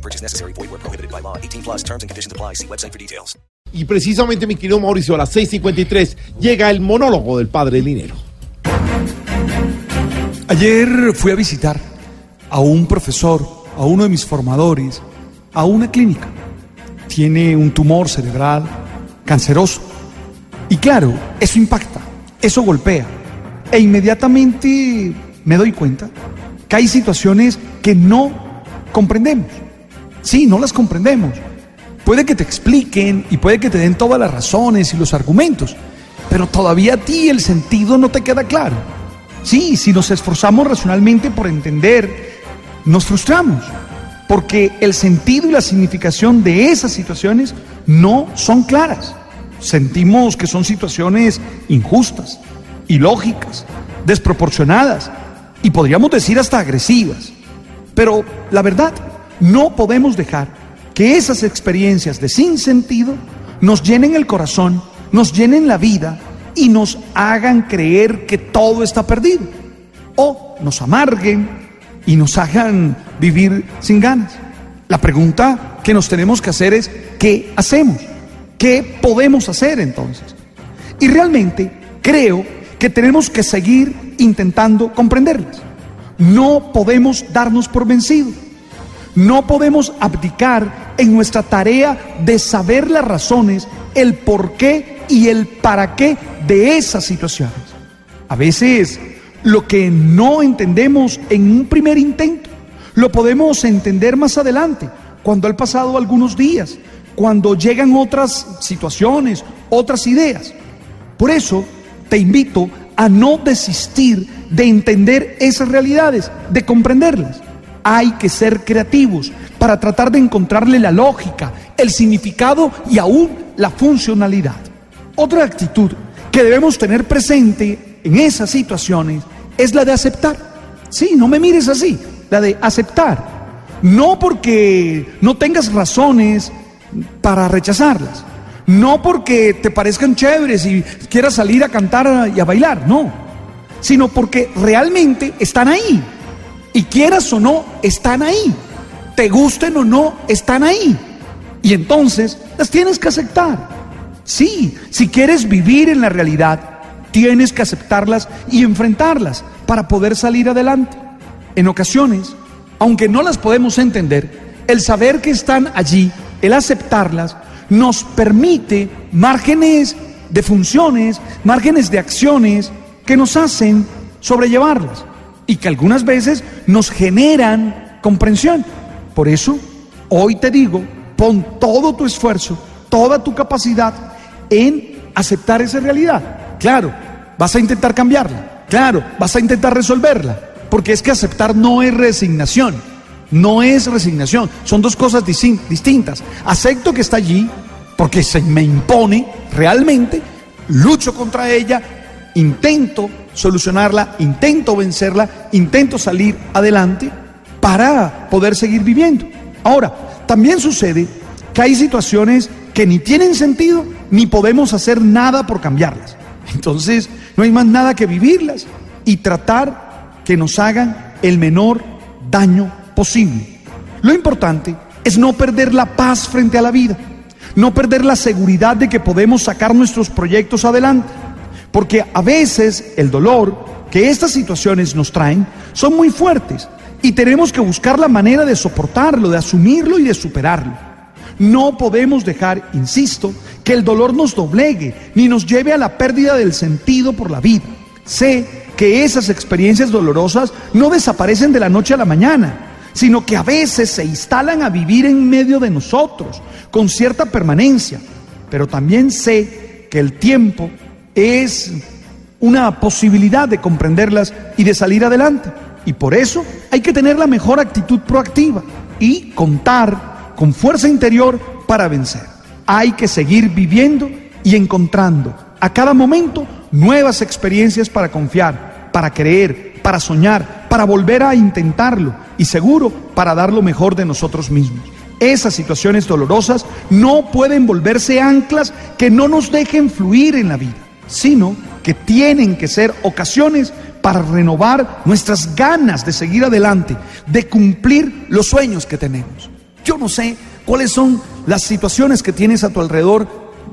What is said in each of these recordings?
No purchase necessary. Void where prohibited by law. 18 plus terms and conditions apply. See website for details. Y precisamente, mi querido Mauricio, a las 6:53 llega el monólogo del padre Linero. Ayer fui a visitar a un profesor, a uno de mis formadores, a una clínica. Tiene un tumor cerebral canceroso. Y claro, eso impacta, eso golpea. E inmediatamente me doy cuenta que hay situaciones que no comprendemos. Sí, no las comprendemos. Puede que te expliquen y puede que te den todas las razones y los argumentos, pero todavía a ti el sentido no te queda claro. Sí, si nos esforzamos racionalmente por entender, nos frustramos, porque el sentido y la significación de esas situaciones no son claras. Sentimos que son situaciones injustas, ilógicas, desproporcionadas y podríamos decir hasta agresivas. Pero la verdad, no podemos dejar que esas experiencias de sin sentido nos llenen el corazón, nos llenen la vida y nos hagan creer que todo está perdido. O nos amarguen y nos hagan vivir sin ganas. La pregunta que nos tenemos que hacer es, ¿qué hacemos? ¿Qué podemos hacer entonces? Y realmente creo que tenemos que seguir intentando comprenderlas. No podemos darnos por vencidos. No podemos abdicar en nuestra tarea de saber las razones, el por qué y el para qué de esas situaciones. A veces lo que no entendemos en un primer intento, lo podemos entender más adelante, cuando han pasado algunos días, cuando llegan otras situaciones, otras ideas. Por eso te invito a no desistir de entender esas realidades, de comprenderlas. Hay que ser creativos para tratar de encontrarle la lógica, el significado y aún la funcionalidad. Otra actitud que debemos tener presente en esas situaciones es la de aceptar. Sí, no me mires así, la de aceptar. No porque no tengas razones para rechazarlas. No porque te parezcan chéveres y quieras salir a cantar y a bailar, no. Sino porque realmente están ahí. Y quieras o no, están ahí. Te gusten o no, están ahí. Y entonces las tienes que aceptar. Sí, si quieres vivir en la realidad, tienes que aceptarlas y enfrentarlas para poder salir adelante. En ocasiones, aunque no las podemos entender, el saber que están allí, el aceptarlas, nos permite márgenes de funciones, márgenes de acciones que nos hacen sobrellevarlas y que algunas veces nos generan comprensión. Por eso, hoy te digo, pon todo tu esfuerzo, toda tu capacidad en aceptar esa realidad. Claro, vas a intentar cambiarla. Claro, vas a intentar resolverla. Porque es que aceptar no es resignación. No es resignación. Son dos cosas distintas. Acepto que está allí porque se me impone realmente. Lucho contra ella. Intento solucionarla. Intento vencerla. Intento salir adelante para poder seguir viviendo. Ahora, también sucede que hay situaciones que ni tienen sentido ni podemos hacer nada por cambiarlas. Entonces, no hay más nada que vivirlas y tratar que nos hagan el menor daño posible. Lo importante es no perder la paz frente a la vida, no perder la seguridad de que podemos sacar nuestros proyectos adelante, porque a veces el dolor que estas situaciones nos traen son muy fuertes y tenemos que buscar la manera de soportarlo, de asumirlo y de superarlo. No podemos dejar, insisto, que el dolor nos doblegue ni nos lleve a la pérdida del sentido por la vida. Sé que esas experiencias dolorosas no desaparecen de la noche a la mañana, sino que a veces se instalan a vivir en medio de nosotros con cierta permanencia. Pero también sé que el tiempo es una posibilidad de comprenderlas y de salir adelante. Y por eso hay que tener la mejor actitud proactiva y contar con fuerza interior para vencer. hay que seguir viviendo y encontrando a cada momento nuevas experiencias para confiar, para creer, para soñar, para volver a intentarlo y seguro para dar lo mejor de nosotros mismos. Esas situaciones dolorosas no pueden volverse anclas que no nos dejen fluir en la vida, sino que tienen que ser ocasiones para renovar nuestras ganas de seguir adelante, de cumplir los sueños que tenemos. Yo no sé cuáles son las situaciones que tienes a tu alrededor,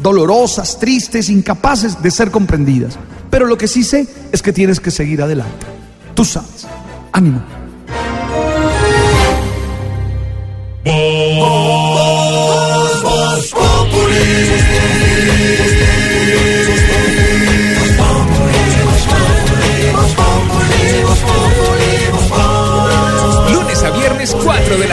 dolorosas, tristes, incapaces de ser comprendidas, pero lo que sí sé es que tienes que seguir adelante. Tú sabes. Ánimo.